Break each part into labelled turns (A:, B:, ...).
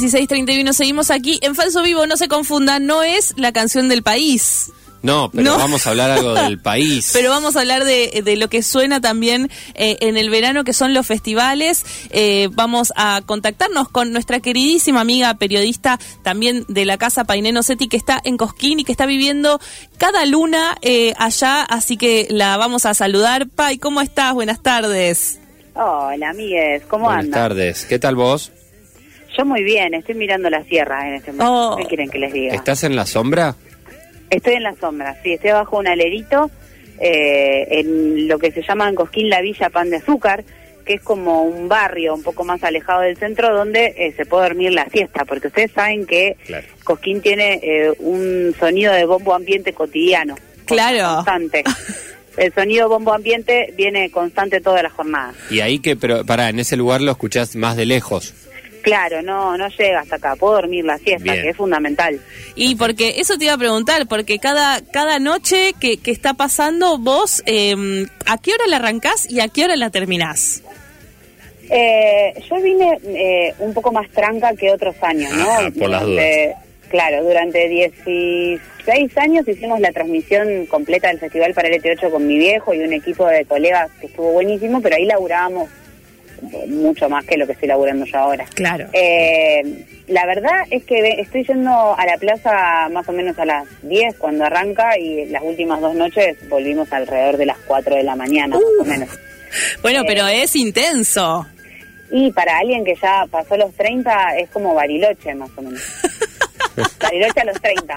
A: 16.31, seguimos aquí en Falso Vivo, no se confundan, no es la canción del país.
B: No, pero vamos a hablar algo del país.
A: Pero vamos a hablar de, de lo que suena también eh, en el verano, que son los festivales. Eh, vamos a contactarnos con nuestra queridísima amiga periodista también de la casa Paineno Seti, que está en Cosquín y que está viviendo cada luna eh, allá. Así que la vamos a saludar. Pai, ¿cómo estás? Buenas tardes.
C: Hola, amigues, ¿cómo
B: Buenas
C: andan?
B: Buenas tardes. ¿Qué tal vos?
C: Yo muy bien, estoy mirando la sierra en este momento.
A: Oh.
C: ¿Qué quieren que les diga?
B: ¿Estás en la sombra?
C: Estoy en la sombra, sí, estoy bajo un alerito eh, en lo que se llama en Cosquín la Villa Pan de Azúcar, que es como un barrio un poco más alejado del centro donde eh, se puede dormir la siesta, porque ustedes saben que
B: Claro.
C: Cosquín tiene eh, un sonido de bombo ambiente cotidiano.
A: Claro.
C: Constante. El sonido bombo ambiente viene constante toda la jornada.
B: Y ahí que, pero para, en ese lugar lo escuchás más de lejos.
C: Claro, no, no llega hasta acá. Puedo dormir la siesta,
B: Bien.
C: que es fundamental.
A: Y porque eso te iba a preguntar, porque cada, cada noche que, que está pasando, vos, eh, ¿a qué hora la arrancás y a qué hora la terminás?
C: Eh, yo vine eh, un poco más tranca que otros años, ¿no?
B: Ajá, por las
C: Durante- Claro, durante 16 años hicimos la transmisión completa del Festival para el ET8 con mi viejo y un equipo de colegas que estuvo buenísimo, pero ahí laburábamos mucho más que lo que estoy laburando yo ahora.
A: Claro.
C: Eh, la verdad es que estoy yendo a la plaza más o menos a las 10 cuando arranca y las últimas dos noches volvimos alrededor de las 4 de la mañana, más o menos.
A: Bueno, pero es intenso.
C: Y para alguien que ya pasó los 30 es como Bariloche, más o menos. Bariloche a los 30.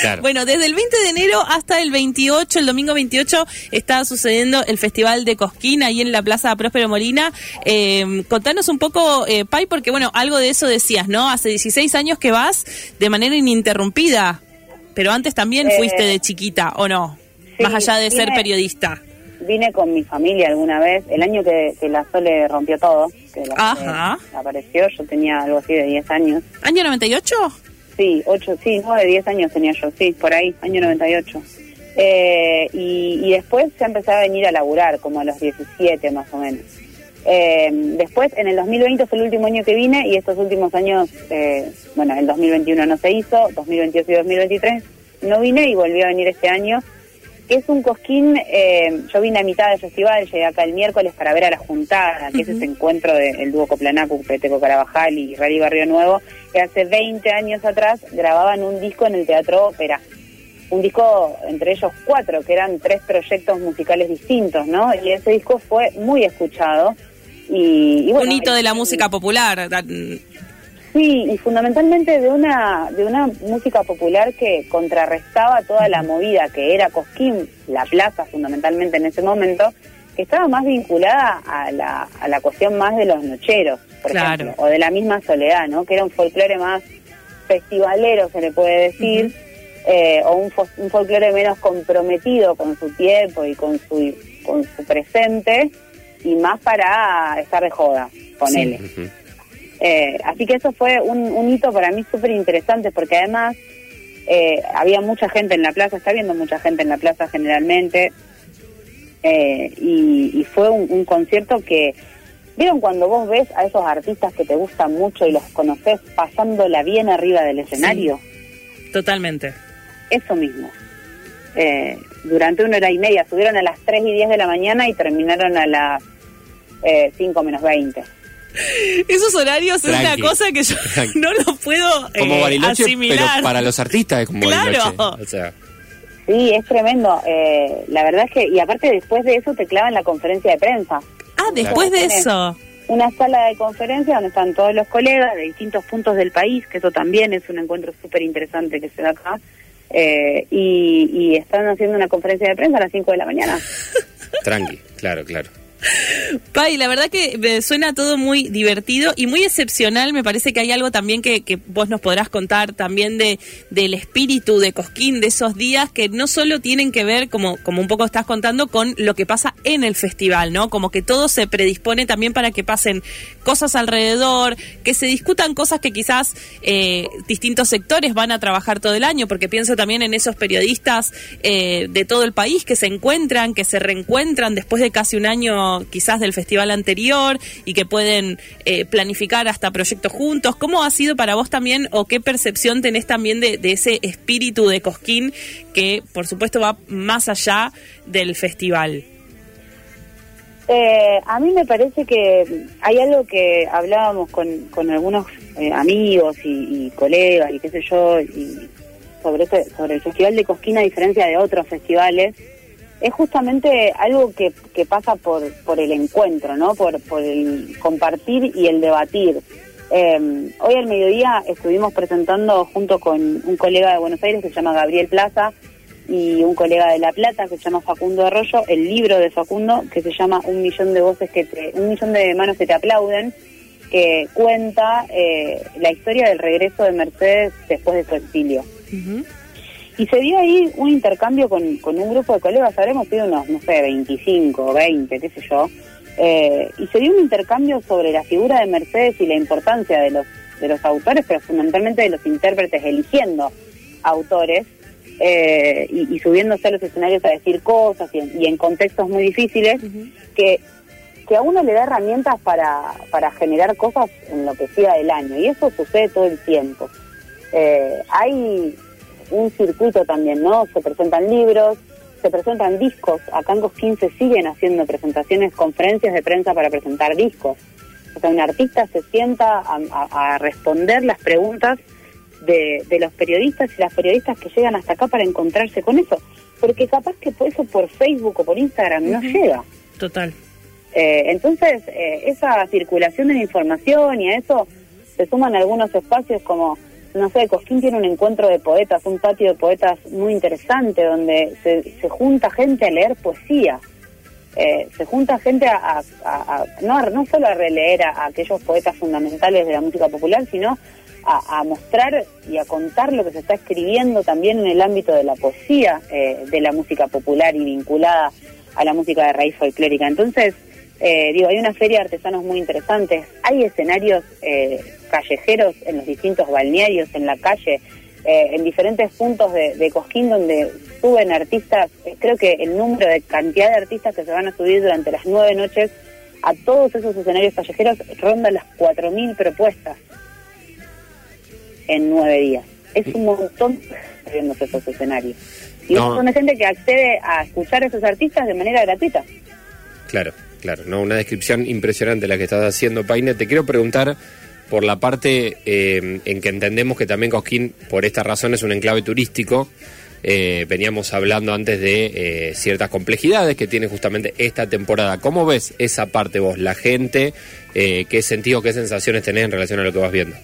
B: Claro.
A: Bueno, desde el 20 de enero hasta el 28, el domingo 28, está sucediendo el Festival de Cosquín ahí en la Plaza Próspero Molina. Eh, contanos un poco, eh, Pai, porque bueno, algo de eso decías, ¿no? Hace 16 años que vas de manera ininterrumpida, pero antes también
C: Eh,
A: fuiste de chiquita, ¿o no?
C: sí,
A: Más allá de ser periodista.
C: Vine con mi familia alguna vez, el año que, que la Sole rompió todo, que la Sole
A: Ajá.
C: apareció, yo tenía algo así de 10 años.
A: ¿Año 98?
C: Sí, 8, sí, 9, 10 años tenía yo, sí, por ahí, año 98. Eh, y, y después ya empecé a venir a laburar, como a los 17 más o menos. Eh, después, en el 2020 fue el último año que vine y estos últimos años, eh, bueno, el 2021 no se hizo, 2022 y 2023 no vine y volví a venir este año. Que Es un cosquín, eh, yo vine a mitad del festival, llegué acá el miércoles para ver a la Juntada, que es ese encuentro del dúo Coplanacu, Peteco Carabajal y Rally Barrio Nuevo, que hace 20 años atrás grababan un disco en el Teatro Ópera. Un disco entre ellos cuatro, que eran tres proyectos musicales distintos, ¿no? Y ese disco fue muy escuchado. Y, y bueno,
A: Un hito de la música popular.
C: Sí, y fundamentalmente de una de una música popular que contrarrestaba toda la movida que era Cosquín, la plaza fundamentalmente en ese momento, que estaba más vinculada a la, a la cuestión más de los nocheros, por
A: Claro.
C: ejemplo, o de la misma soledad, ¿no? Que era un folclore más festivalero, se le puede decir, eh, o un, fo- un folclore menos comprometido con su tiempo y con su, con su presente, y más para estar de joda, con
A: Sí.
C: Eh, así que eso fue un, un hito para mí súper interesante porque además eh, había mucha gente en la plaza, está habiendo mucha gente en la plaza generalmente eh, y, y fue un, un concierto que, ¿vieron cuando vos ves a esos artistas que te gustan mucho y los conoces pasándola bien arriba del escenario?
A: Totalmente.
C: Eso mismo. Eh, durante una hora y media, subieron a las 3 y 10 de la mañana y terminaron a las eh, 5 menos 20.
A: Esos horarios es una cosa que yo
B: Tranqui.
A: no lo puedo
B: Como
A: eh,
B: Bariloche,
A: asimilar.
B: pero para los artistas es como
A: Claro.
B: Bariloche. O sea,
C: Sí, es tremendo. Eh, la verdad es que, y aparte después de eso te clavan la conferencia de prensa.
A: Ah, después de eso.
C: Una sala de conferencia donde están todos los colegas de distintos puntos del país, que eso también es un encuentro súper interesante que se da acá. Eh, y, y están haciendo una conferencia de prensa a las 5 de la mañana.
B: tranqui, claro, claro.
A: Pai, la verdad que me suena todo muy divertido y muy excepcional. Me parece que hay algo también que, que vos nos podrás contar también de del espíritu de Cosquín, de esos días que no solo tienen que ver, como, como un poco estás contando, con lo que pasa en el festival, ¿no? Como que todo se predispone también para que pasen cosas alrededor, que se discutan cosas que quizás eh, distintos sectores van a trabajar todo el año, porque pienso también en esos periodistas eh, de todo el país que se encuentran, que se reencuentran después de casi un año quizás del festival anterior y que pueden eh, planificar hasta proyectos juntos. ¿Cómo ha sido para vos también o qué percepción tenés también de, de ese espíritu de Cosquín que por supuesto va más allá del festival?
C: Eh, a mí me parece que hay algo que hablábamos con, con algunos eh, amigos y, y, colegas y qué sé yo, y sobre, este, sobre el Festival de Cosquín, a diferencia de otros festivales, es justamente algo que, que pasa por, por el encuentro, ¿no? Por, por el compartir y el debatir. Eh, hoy al mediodía estuvimos presentando junto con un colega de Buenos Aires que se llama Gabriel Plaza, y un colega de La Plata que se llama Facundo Arroyo, el libro de Facundo que se llama Un millón de voces que te, un millón de manos que te aplauden, que cuenta eh, la historia del regreso de Mercedes después de su exilio. Y se dio ahí un intercambio con, con un grupo de colegas, habremos sido unos, no sé, 25, 20, qué sé yo, eh, y se dio un intercambio sobre la figura de Mercedes y la importancia de los, de los autores, pero fundamentalmente de los intérpretes eligiendo autores, eh, y, y, subiéndose a los escenarios a decir cosas y en, y en contextos muy difíciles, que, que a uno le da herramientas para, para generar cosas en lo que siga del año. Y eso sucede todo el tiempo. Eh, hay un circuito también, ¿no? Se presentan libros, se presentan discos. Acá en Cosquín se siguen haciendo presentaciones, conferencias de prensa para presentar discos. O sea, un artista se sienta a, a, a responder las preguntas de, de, los periodistas y las periodistas que llegan hasta acá para encontrarse con eso. Porque capaz que por eso por Facebook o por Instagram uh -huh. no llega.
A: Total.
C: Eh, entonces, eh, esa circulación de la información y a eso se suman algunos espacios como, no sé, Cosquín tiene un encuentro de poetas, un patio de poetas muy interesante donde se, junta gente a leer poesía. Eh, se junta gente a, no, solo a releer a, aquellos poetas fundamentales de la música popular, sino a, a, mostrar y a contar lo que se está escribiendo también en el ámbito de la poesía eh, de la música popular y vinculada a la música de raíz folclórica. Entonces, eh, digo, hay una feria de artesanos muy interesantes, hay escenarios eh, callejeros en los distintos balnearios, en la calle, eh, en diferentes puntos de, de, Cosquín donde suben artistas, creo que el número de cantidad de artistas que se van a subir durante las nueve noches a todos esos escenarios callejeros ronda las 4.000 propuestas en nueve días. Es un montón viéndose esos escenarios. Y no. de gente que accede a escuchar a esos artistas de manera gratuita.
B: Claro, claro. no Una descripción impresionante la que estás haciendo, Paine. Te quiero preguntar por la parte eh, en que entendemos que también Cosquín, por esta razón, es un enclave turístico. Eh, veníamos hablando antes de eh, ciertas complejidades que tiene justamente esta temporada. ¿Cómo ves esa parte vos, la gente? ¿Qué sentido, qué sensaciones tenés en relación a lo que vas viendo?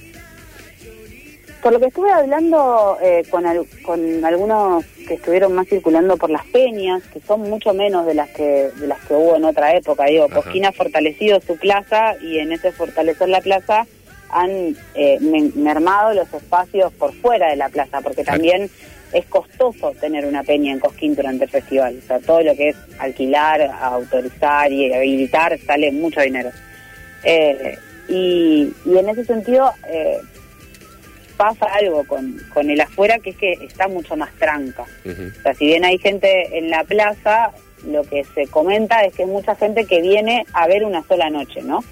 C: Por lo que estuve hablando eh, con, al, con algunos que estuvieron más circulando por las peñas, que son mucho menos de las que de las que hubo en otra época, digo, Cosquín ha fortalecido su plaza y en ese fortalecer la plaza han eh, mermado los espacios por fuera de la plaza, porque también es costoso tener una peña en Cosquín durante el festival. O sea, todo lo que es alquilar, autorizar y habilitar sale mucho dinero. Eh, y, y, en ese sentido eh, pasa algo con, con el afuera que es que está mucho más tranca. Uh -huh. O sea, si bien hay gente en la plaza, lo que se comenta es que es mucha gente que viene a ver una sola noche, ¿no?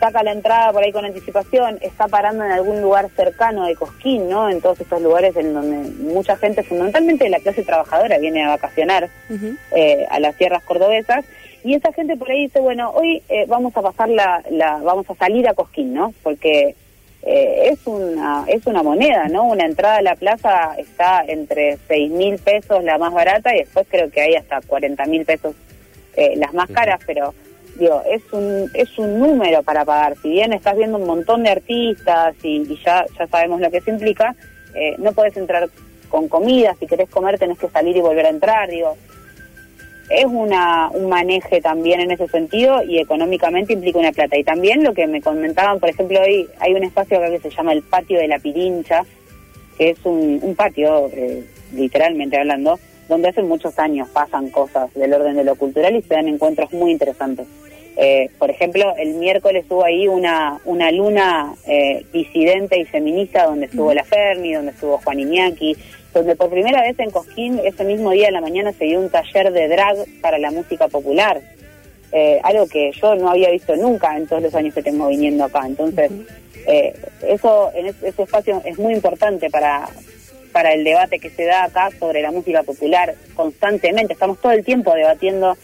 C: saca la entrada por ahí con anticipación, está parando en algún lugar cercano de Cosquín, ¿no? En todos estos lugares en donde mucha gente, fundamentalmente de la clase trabajadora, viene a vacacionar uh -huh. eh, a las tierras cordobesas. Y esa gente por ahí dice, bueno, hoy eh, vamos a pasar la, la, vamos a salir a Cosquín, ¿no? Porque eh, es una es una moneda, ¿no? Una entrada a la plaza está entre seis mil pesos la más barata y después creo que hay hasta 40 mil pesos eh, las más caras, pero digo, es un, es un número para pagar. Si bien estás viendo un montón de artistas y, y ya, ya sabemos lo que eso implica, eh, no puedes entrar con comida, si querés comer tenés que salir y volver a entrar, digo. Es una, un maneje también en ese sentido y económicamente implica una plata. Y también lo que me comentaban, por ejemplo, hoy hay un espacio acá que se llama el Patio de la Pirincha, que es un, un patio, eh, literalmente hablando, donde hace muchos años pasan cosas del orden de lo cultural y se dan encuentros muy interesantes. Eh, por ejemplo, el miércoles hubo ahí una, una luna eh, disidente y feminista donde estuvo la Fermi, donde estuvo Juan Iñaki, donde por primera vez en Cosquín ese mismo día de la mañana se dio un taller de drag para la música popular. eh, algo que yo no había visto nunca en todos los años que tengo viniendo acá. Entonces, eh, eso en ese espacio es muy importante para, para el debate que se da acá sobre la música popular constantemente. Estamos todo el tiempo debatiendo,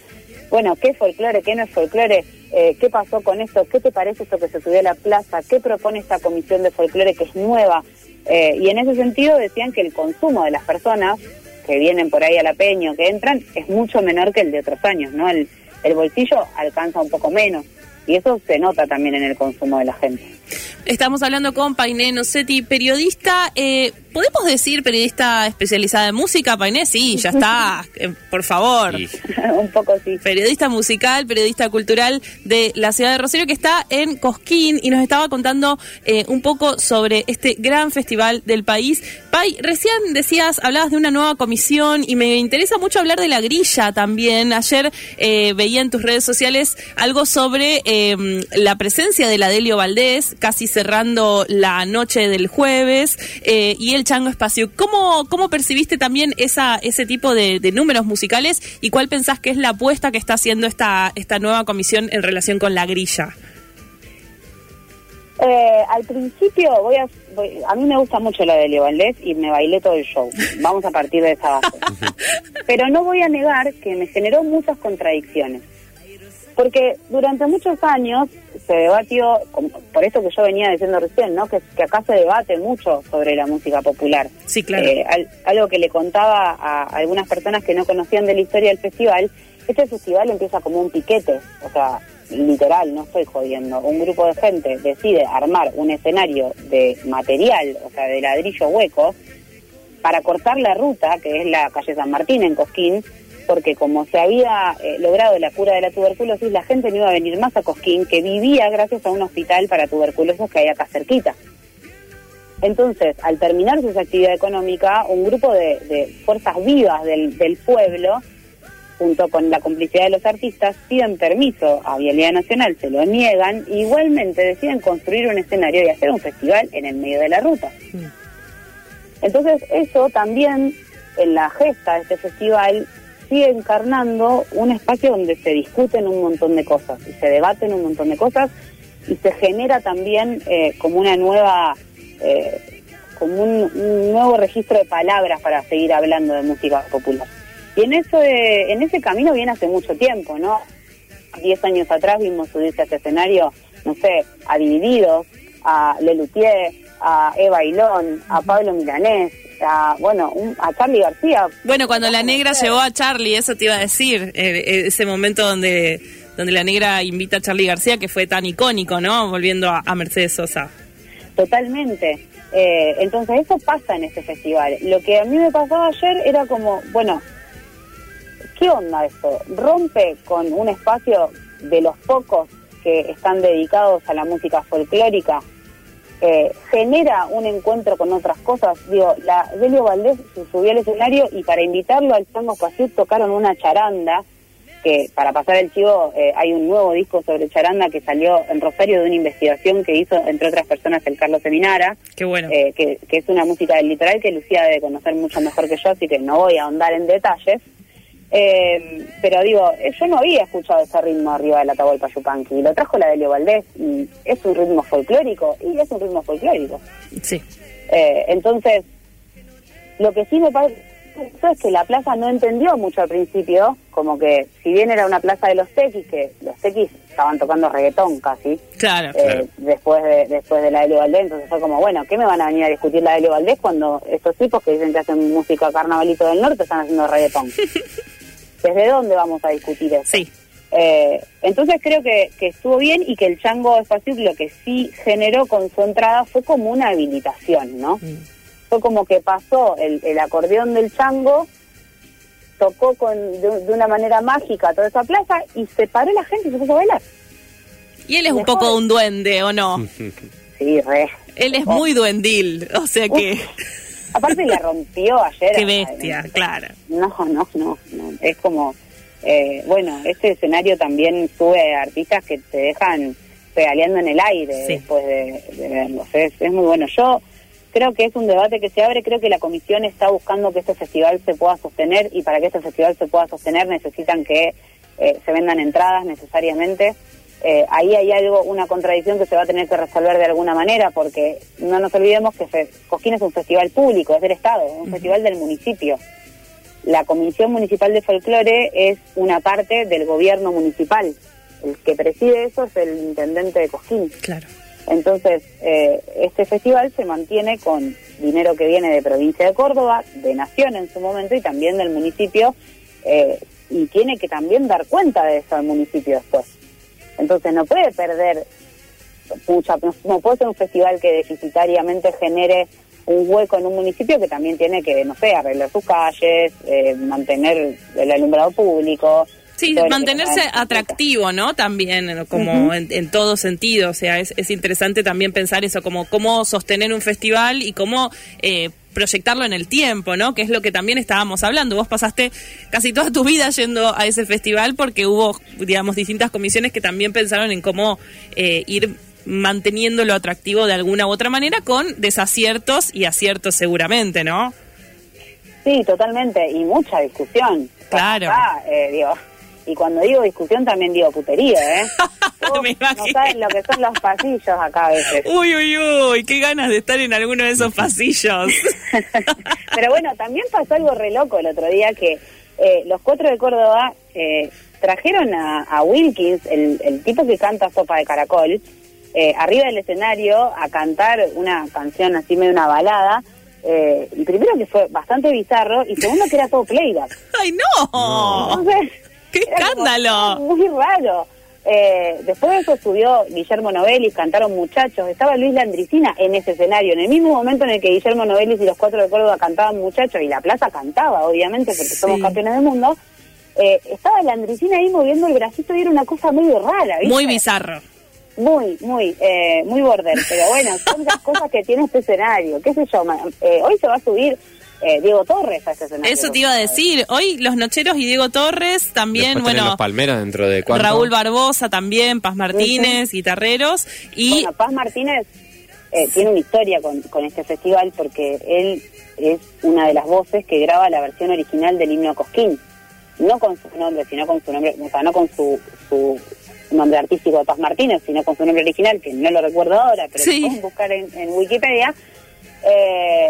C: bueno, qué folclore, qué no es folclore, eh, qué pasó con esto, qué te parece esto que se subió a la plaza, qué propone esta comisión de folclore que es nueva. Eh, y en ese sentido decían que el consumo de las personas que vienen por ahí a la peña que entran es mucho menor que el de otros años, ¿no? El, el bolsillo alcanza un poco menos y eso se nota también en el consumo de la gente.
A: Estamos hablando con Painé Nocetti, periodista, eh, ¿podemos decir periodista especializada en música, Painé? Sí, ya está, eh, por favor.
C: Un poco sí.
A: Periodista musical, periodista cultural de la ciudad de Rosario, que está en Cosquín y nos estaba contando eh, un poco sobre este gran festival del país. Pai, recién decías, hablabas de una nueva comisión y me interesa mucho hablar de la grilla también. Ayer veía en tus redes sociales algo sobre la presencia de la Delio Valdés, casi cerrando la noche del jueves, eh, y el Chango Espacio. ¿Cómo, cómo percibiste también esa, ese tipo de, números musicales y cuál pensás que es la apuesta que está haciendo esta, esta nueva comisión en relación con la grilla?
C: Eh, al principio voy a, a mí me gusta mucho la de Leo Valdés y me bailé todo el show. Vamos a partir de esa base. Pero no voy a negar que me generó muchas contradicciones. Porque durante muchos años se debatió, por esto que yo venía diciendo recién, ¿no? Que, acá se debate mucho sobre la música popular.
A: Sí, claro.
C: Eh, algo que le contaba a algunas personas que no conocían de la historia del festival, este festival empieza como un piquete, o sea, literal, no estoy jodiendo. Un grupo de gente decide armar un escenario de material, o sea, de ladrillo hueco, para cortar la ruta, que es la calle San Martín en Cosquín, porque como se había eh, logrado la cura de la tuberculosis, la gente no iba a venir más a Cosquín, que vivía gracias a un hospital para tuberculosos que hay acá cerquita. Entonces, al terminarse esa actividad económica, un grupo de, fuerzas vivas del, pueblo, junto con la complicidad de los artistas, piden permiso a Vialidad Nacional, se lo niegan, e igualmente deciden construir un escenario y hacer un festival en el medio de la ruta. Entonces, eso también, en la gesta de este festival, sigue encarnando un espacio donde se discuten un montón de cosas y se debaten un montón de cosas y se genera también eh, como una nueva, eh, como un, nuevo registro de palabras para seguir hablando de música popular. Y en eso, en ese camino viene hace mucho tiempo, ¿no? Diez años atrás vimos subirse a este escenario, no sé, a Divididos, a Lelutier, a Eva Ilón, a Pablo Milanés, a, bueno, a Charlie García.
A: Bueno, cuando la negra llevó a Charlie, eso te iba a decir, eh, eh, ese momento donde, donde la negra invita a Charlie García, que fue tan icónico, ¿no? Volviendo a, Mercedes Sosa.
C: Totalmente. Eh, entonces eso pasa en este festival. Lo que a mí me pasaba ayer era como, bueno, ¿qué onda esto? Rompe con un espacio de los pocos que están dedicados a la música folclórica eh, genera un encuentro con otras cosas. Digo, la Delio Valdés subió al escenario y para invitarlo al Tango Pasiut tocaron una charanda, que para pasar el chivo eh, hay un nuevo disco sobre charanda que salió en Rosario de una investigación que hizo, entre otras personas, el Carlos Seminara.
A: Qué bueno.
C: Eh, que, que es una música del litoral que Lucía debe conocer mucho mejor que yo, así que no voy a ahondar en detalles. Eh, pero digo, eh, yo no había escuchado ese ritmo arriba de la Atahualpa Yupanqui, lo trajo la Delio Valdés y es un ritmo folclórico, y es un ritmo folclórico.
A: Sí.
C: Eh, entonces, lo que sí me parece es que la plaza no entendió mucho al principio, como que si bien era una plaza de los tequis, que los tequis estaban tocando reggaetón casi,
A: claro,
C: después de después de la Delio Valdés, entonces fue como, bueno, ¿qué me van a venir a discutir la Delio Valdés cuando estos tipos que dicen que hacen música carnavalito del norte están haciendo reggaetón? ¿Desde dónde vamos a discutir eso?
A: Sí.
C: Eh, entonces creo que, estuvo bien y que el Chango Espacio lo que sí generó con su entrada fue como una habilitación, ¿no? Mm. Fue como que pasó el, acordeón del Chango, tocó con, de, una manera mágica toda esa plaza y se paró la gente y se puso a bailar.
A: Y él es un poco un duende, ¿o no?
C: sí, re.
A: Él es muy duendil, o sea que...
C: Aparte la rompió ayer.
A: Qué bestia, claro.
C: No, no, no, Es como, eh, bueno, este escenario también sube artistas que te dejan pedaleando en el aire después de, verlos. Es, es muy bueno. Yo creo que es un debate que se abre, creo que la comisión está buscando que este festival se pueda sostener y para que este festival se pueda sostener necesitan que eh, se vendan entradas necesariamente. Eh, ahí hay algo, una contradicción que se va a tener que resolver de alguna manera, porque no nos olvidemos que Fe- Cosquín es un festival público, es del Estado, es un festival del municipio. La Comisión Municipal de Folclore es una parte del gobierno municipal. El que preside eso es el intendente de Cosquín.
A: Claro.
C: Entonces, eh, este festival se mantiene con dinero que viene de provincia de Córdoba, de Nación en su momento y también del municipio, eh, y tiene que también dar cuenta de eso al municipio después. Entonces, no puede perder mucha, no, puede ser un festival que deficitariamente genere un hueco en un municipio que también tiene que, no sé, arreglar sus calles, eh, mantener el alumbrado público.
A: Sí, mantenerse atractivo, ¿no? También, como en, en todo sentido. O sea, es, es interesante también pensar eso, como cómo sostener un festival y cómo eh, proyectarlo en el tiempo, ¿no? Que es lo que también estábamos hablando. Vos pasaste casi toda tu vida yendo a ese festival porque hubo, digamos, distintas comisiones que también pensaron en cómo eh, ir manteniéndolo atractivo de alguna u otra manera con desaciertos y aciertos seguramente, ¿no?
C: Sí, totalmente, y mucha discusión.
A: Claro.
C: Acá, eh, digo, y cuando digo discusión también digo putería, ¿eh?
A: Me
C: no saben lo que son los pasillos acá a veces.
A: Uy, uy, uy, qué ganas de estar en alguno de esos pasillos.
C: Pero bueno, también pasó algo re loco el otro día que eh, los cuatro de Córdoba eh, trajeron a, a Wilkins, el, el tipo que canta Sopa de Caracol, eh, arriba del escenario a cantar una canción así medio una balada. Eh, y primero que fue bastante bizarro y segundo que era todo playback.
A: ¡Ay, no!
C: Entonces,
A: ¡Qué
C: era como
A: escándalo!
C: Muy raro. Eh, después de eso subió Guillermo Novelis, cantaron muchachos, estaba Luis Landricina en ese escenario, en el mismo momento en el que Guillermo Novelis y los cuatro de Córdoba cantaban muchachos, y la plaza cantaba, obviamente, porque somos campeones del mundo, eh, estaba Landricina ahí moviendo el bracito y era una cosa medio rara, ¿viste?
A: Muy bizarro.
C: Muy, muy, eh, muy border, pero bueno, son las cosas que tiene este escenario, qué sé yo, eh, hoy se va a subir eh, Diego Torres a escenario.
A: Eso te iba a decir. Hoy los Nocheros y Diego Torres también,
B: Después
A: bueno,
B: los Palmeras dentro de cuánto.
A: Raúl Barbosa también, Paz Martínez, guitarreros. Y
C: Bueno, Paz Martínez eh, tiene una historia con, con este festival porque él es una de las voces que graba la versión original del himno Cosquín. No con su nombre, sino con su nombre, o sea, no con su, su nombre artístico de Paz Martínez, sino con su nombre original, que no lo recuerdo ahora, pero
A: Sí.
C: lo pueden buscar en, en Wikipedia. Eh,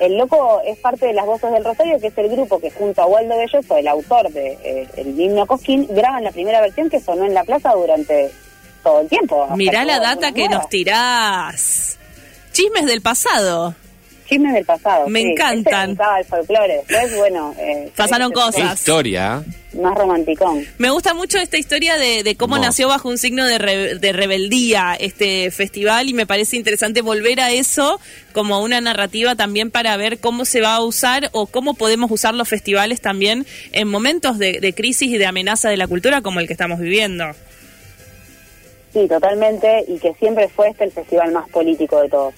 C: el loco es parte de las voces del Rosario, que es el grupo que junto a Waldo Belloso, el autor de eh, el himno Cosquín, graban la primera versión que sonó en la plaza durante todo el tiempo.
A: mirá la data que nos tirás. Chismes del pasado.
C: Chismes del pasado.
A: Me
C: sí.
A: encantan.
C: Este me el folclore. Después, bueno... eh,
A: Pasaron
C: este
B: Qué
A: cosas.
B: historia.
C: Más romanticón.
A: Me gusta mucho esta historia de, de cómo
B: No.
A: nació bajo un signo de, re- de rebeldía este festival y me parece interesante volver a eso como una narrativa también para ver cómo se va a usar o cómo podemos usar los festivales también en momentos de, de crisis y de amenaza de la cultura como el que estamos viviendo.
C: Sí, totalmente. Y que siempre fue este el festival más político de todos.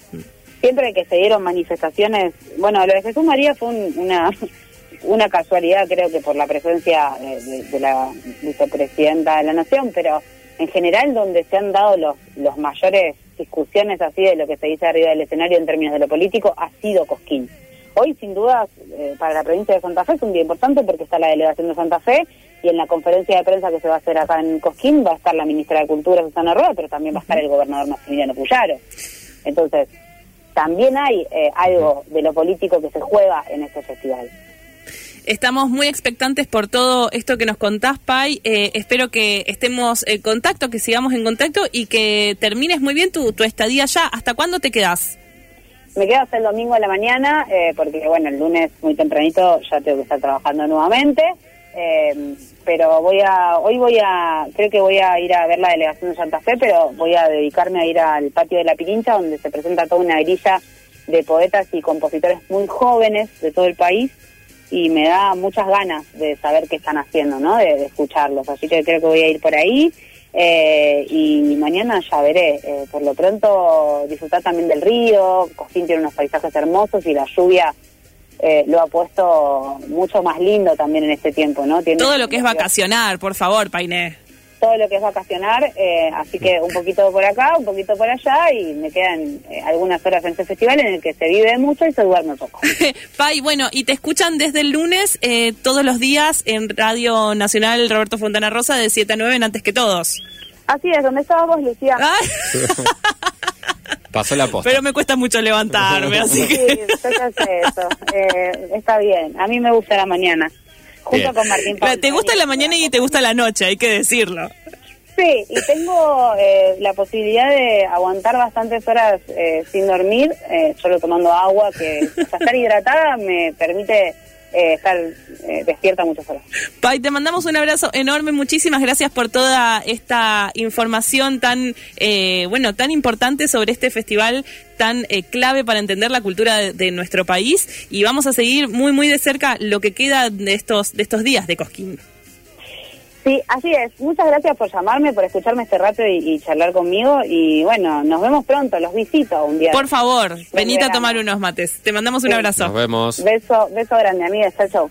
C: Siempre que se dieron manifestaciones... Bueno, lo de Jesús María fue un- una... Una casualidad, creo que por la presencia de, de la vicepresidenta de la Nación, pero en general donde se han dado los, los mayores discusiones así de lo que se dice arriba del escenario en términos de lo político ha sido Cosquín. Hoy, sin duda, eh, para la provincia de Santa Fe es un día importante porque está la delegación de Santa Fe y en la conferencia de prensa que se va a hacer acá en Cosquín va a estar la ministra de Cultura, Susana Rueda, pero también va a estar el gobernador Maximiliano Puyaro. Entonces, también hay eh, algo de lo político que se juega en este festival.
A: Estamos muy expectantes por todo esto que nos contás, Pai. Eh, espero que estemos en contacto, que sigamos en contacto y que termines muy bien tu, tu estadía ya. ¿Hasta cuándo te quedás?
C: Me quedo hasta el domingo a la mañana, eh, porque bueno, el lunes muy tempranito ya tengo que estar trabajando nuevamente. eh, pero voy a, hoy voy a, creo que voy a ir a ver la delegación de Santa Fe, pero voy a dedicarme a ir al patio de la Pirincha, donde se presenta toda una grilla de poetas y compositores muy jóvenes de todo el país y me da muchas ganas de saber qué están haciendo, ¿no? De, escucharlos. Así que creo que voy a ir por ahí eh, y mañana ya veré. Eh, por lo pronto disfrutar también del río. Cosquín tiene unos paisajes hermosos y la lluvia eh, lo ha puesto mucho más lindo también en este tiempo, ¿no? Tiene
A: Todo lo que es vacacionar, por favor, Painé.
C: todo lo que es vacacionar, eh, así que un poquito por acá, un poquito por allá y me quedan eh, algunas horas en este festival en el que se vive mucho y se duerme poco.
A: Pai, bueno, y te escuchan desde el lunes eh, todos los días en Radio Nacional Roberto Fontana Rosa de 7 a 9 en Antes que Todos.
C: Así es, donde estábamos, Lucía.
A: Ay,
B: Pasó la posta.
A: pero me cuesta mucho levantarme, así
C: Sí, yo ya sé eso. Eh, está bien, a mí me gusta la mañana. Junto
B: Bien.
C: con Martín
A: Te gusta la mañana y te gusta la noche, hay que decirlo.
C: Sí, y tengo eh, la posibilidad de aguantar bastantes horas eh, sin dormir, eh, solo tomando agua, que o sea, estar hidratada me permite eh, eh, despierta muchas horas.
A: Pai, te mandamos un abrazo enorme. Muchísimas gracias por toda esta información tan, eh, bueno, tan importante sobre este festival tan eh, clave para entender la cultura de, de nuestro país. Y vamos a seguir muy, muy de cerca lo que queda de estos, de estos días de Cosquín.
C: Sí, así es. Muchas gracias por llamarme, por escucharme este rato y, y charlar conmigo. Y bueno, nos vemos pronto, los visito un día.
A: Por favor, venite a tomar unos mates. Te mandamos un
C: Sí.
A: abrazo.
B: Nos vemos.
C: Beso, beso grande, amiga. Chao, chao.